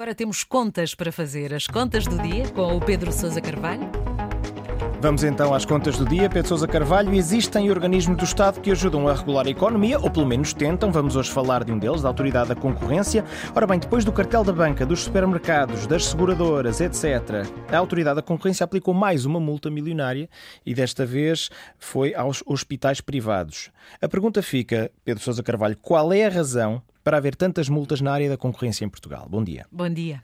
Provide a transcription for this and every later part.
Agora temos contas para fazer. As contas do dia com o Pedro Sousa Carvalho. Vamos então às contas do dia. Pedro Sousa Carvalho, existem organismos do Estado que ajudam a regular a economia, ou pelo menos tentam. Vamos hoje falar de um deles, da Autoridade da Concorrência. Ora bem, depois do cartel da banca, dos supermercados, das seguradoras, etc., a Autoridade da Concorrência aplicou mais uma multa milionária e desta vez foi aos hospitais privados. A pergunta fica, Pedro Sousa Carvalho, qual é a razão para haver tantas multas na área da concorrência em Portugal? Bom dia. Bom dia.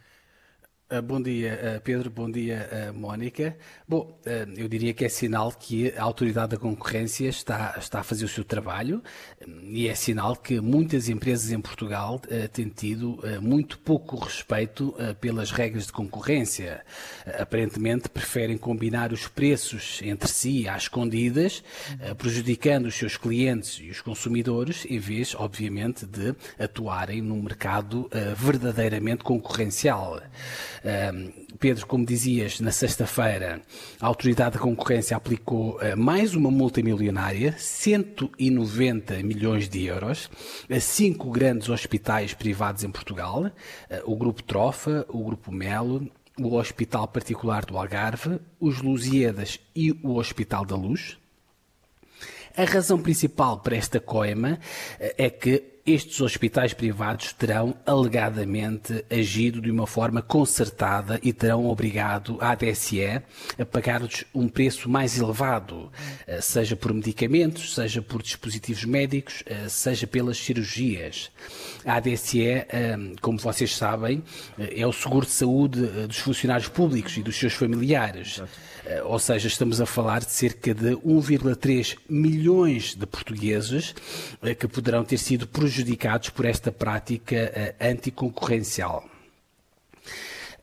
Uh, bom dia, uh, Pedro. Bom dia, uh, Mónica. Bom, eu diria que é sinal que a Autoridade da Concorrência está, está a fazer o seu trabalho e é sinal que muitas empresas em Portugal têm tido muito pouco respeito pelas regras de concorrência. Aparentemente preferem combinar os preços entre si às escondidas, prejudicando os seus clientes e os consumidores, em vez, obviamente, de atuarem num mercado verdadeiramente concorrencial. Pedro, como dizias, na sexta-feira a Autoridade da Concorrência aplicou uh, mais uma multa milionária, 190 milhões de euros, a cinco grandes hospitais privados em Portugal, uh, o Grupo Trofa, o Grupo Melo, o Hospital Particular do Algarve, os Lusíadas e o Hospital da Luz. A razão principal para esta coima uh, é que estes hospitais privados terão alegadamente agido de uma forma concertada e terão obrigado a ADSE a pagar-lhes um preço mais elevado, eh, seja por medicamentos, seja por dispositivos médicos, eh, seja pelas cirurgias. A ADSE, eh, como vocês sabem, é o seguro de saúde dos funcionários públicos e dos seus familiares. Ou seja, estamos a falar de cerca de 1,3 milhões de portugueses que poderão ter sido prejudicados prejudicados por esta prática uh, anticoncorrencial.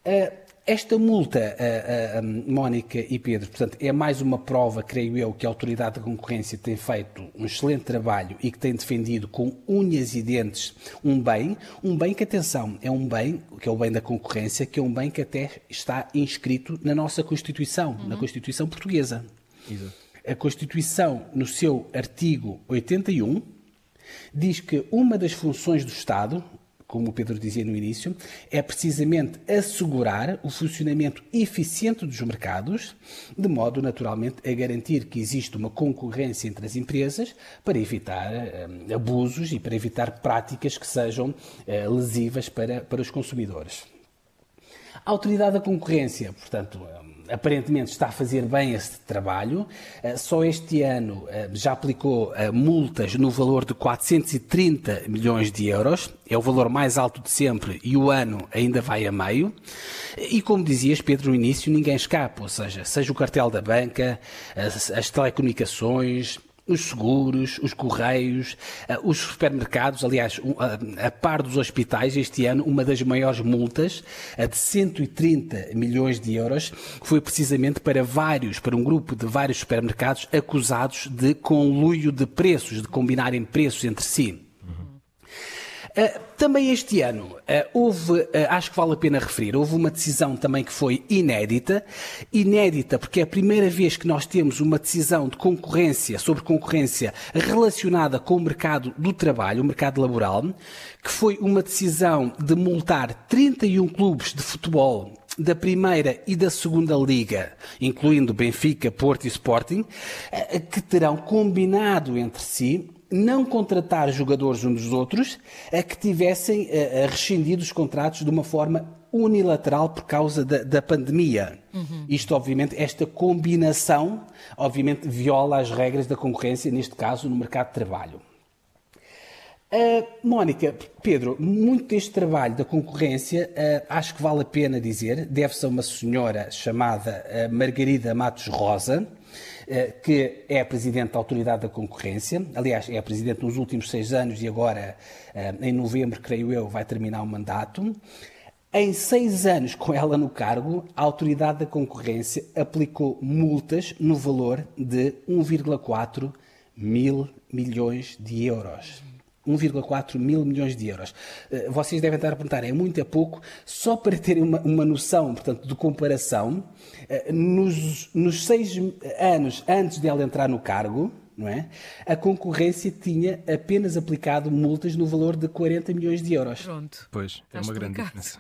Uh, esta multa, uh, uh, Mónica e Pedro, portanto, é mais uma prova, creio eu, que a Autoridade da Concorrência tem feito um excelente trabalho e que tem defendido com unhas e dentes um bem, um bem que, atenção, é um bem, que é o bem da concorrência, que é um bem que até está inscrito na nossa Constituição, uhum. na Constituição Portuguesa. Exato. A Constituição, no seu artigo 81, diz que uma das funções do Estado, como o Pedro dizia no início, é precisamente assegurar o funcionamento eficiente dos mercados, de modo naturalmente a garantir que existe uma concorrência entre as empresas para evitar uh, abusos e para evitar práticas que sejam uh, lesivas para, para os consumidores. A autoridade da concorrência, portanto, aparentemente está a fazer bem esse trabalho. Eh, só este ano eh, já aplicou eh, multas no valor de 430 milhões de euros. É o valor mais alto de sempre e o ano ainda vai a meio. E como dizias, Pedro, no início, ninguém escapa. Ou seja, seja o cartel da banca, as telecomunicações, os seguros, os correios, uh, os supermercados, aliás, um, uh, a par dos hospitais, este ano, uma das maiores multas, a de 130 milhões de euros, foi precisamente para vários, para um grupo de vários supermercados acusados de conluio de preços, de combinarem preços entre si. Uh, também este ano uh, houve, uh, acho que vale a pena referir, houve uma decisão também que foi inédita. Inédita porque é a primeira vez que nós temos uma decisão de concorrência, sobre concorrência relacionada com o mercado do trabalho, o mercado laboral, que foi uma decisão de multar 31 clubes de futebol da primeira e da segunda liga, incluindo Benfica, Porto e Sporting, que terão combinado entre si não contratar jogadores uns dos outros a que tivessem a, a rescindido os contratos de uma forma unilateral por causa da, da pandemia. Uhum. Isto, obviamente, esta combinação, obviamente, viola as regras da concorrência, neste caso, no mercado de trabalho. Uh, Mónica, Pedro, muito deste trabalho da concorrência, uh, acho que vale a pena dizer, deve-se a uma senhora chamada uh, Margarida Matos Rosa, que é Presidente da Autoridade da Concorrência. Aliás, é Presidente nos últimos seis anos e agora, em novembro, creio eu, vai terminar o mandato. Em seis anos com ela no cargo, a Autoridade da Concorrência aplicou multas no valor de 1,4 mil milhões de euros. 1,4 mil milhões de euros. Eh, vocês devem estar a perguntar, é muito, é pouco? Só para terem uma, uma noção, portanto, de comparação, eh, nos, nos seis anos antes de ela entrar no cargo, não é? A concorrência tinha apenas aplicado multas no valor de 40 milhões de euros. Pronto. Pois, é uma grande diferença.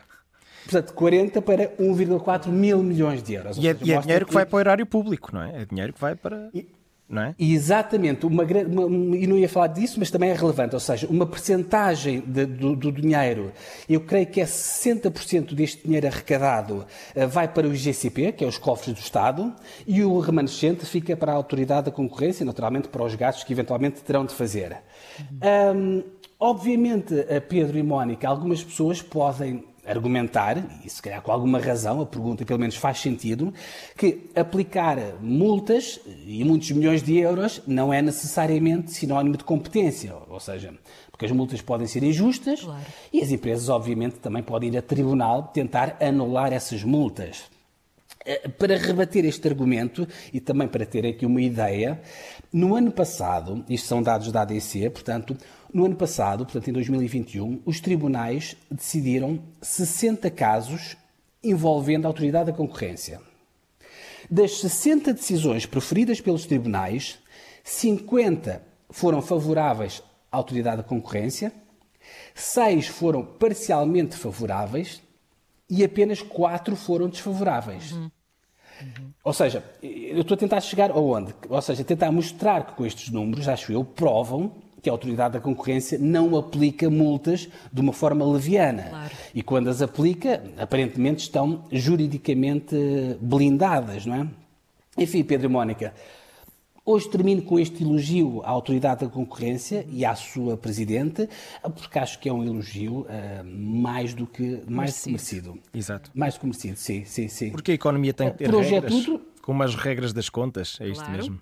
Portanto, 40 para 1,4 mil milhões de euros. E é, e é dinheiro que... que vai para o erário público, não é? É dinheiro que vai para. E... Não é? Exatamente, uma, uma, e não ia falar disso, mas também é relevante, ou seja, uma percentagem de, do, do, dinheiro, eu creio que é 60% deste dinheiro arrecadado uh, vai para o IGCP, que é os cofres do Estado, e o remanescente fica para a autoridade da concorrência, naturalmente para os gastos que eventualmente terão de fazer. Uhum. Um, obviamente, Pedro e Mónica, algumas pessoas podem argumentar, e se calhar com alguma razão, a pergunta pelo menos faz sentido, que aplicar multas e muitos milhões de euros não é necessariamente sinónimo de competência, ou seja, porque as multas podem ser injustas claro. e as empresas, obviamente, também podem ir a tribunal tentar anular essas multas. Eh, para rebater este argumento e também para ter aqui uma ideia, no ano passado, isto são dados da ADC, portanto, no ano passado, portanto em 2021, os tribunais decidiram 60 casos envolvendo a autoridade da concorrência. Das 60 decisões proferidas pelos tribunais, 50 foram favoráveis à autoridade da concorrência, 6 foram parcialmente favoráveis e apenas 4 foram desfavoráveis. Uhum. Uhum. Ou seja, eu estou a tentar chegar aonde? Ou seja, tentar mostrar que com estes números, acho eu, provam que a autoridade da concorrência não aplica multas de uma forma leviana. Claro. E quando as aplica, aparentemente estão juridicamente blindadas, não é? Enfim, Pedro e Mónica, Hoje termino com este elogio à Autoridade da Concorrência e à sua Presidente, porque acho que é um elogio uh, mais do que mais merecido. merecido. Exato. Mais do que merecido, sim, sim, sim. Porque a economia tem que ter regras, tudo... como as regras das contas, é isto claro. mesmo.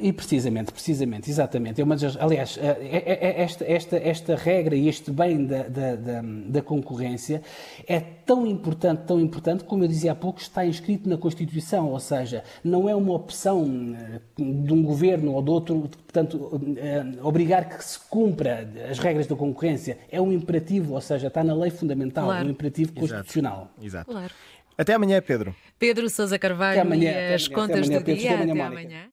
E precisamente, precisamente, exatamente. É uma das, aliás, eh, é, é, esta, esta, esta regra e este bem da, da, da, da, concorrência é tão importante, tão importante, como eu dizia há pouco, está inscrito na Constituição, ou seja, não é uma opção eh, de um governo ou de outro, portanto, eh, obrigar que se cumpra as regras da concorrência. É um imperativo, ou seja, está na lei fundamental, claro. é um imperativo constitucional. Exato. Exato. Claro. Até amanhã, Pedro. Pedro Sousa Carvalho até amanhã, e as até contas amanhã, do Pedro, dia. Até amanhã. Até amanhã.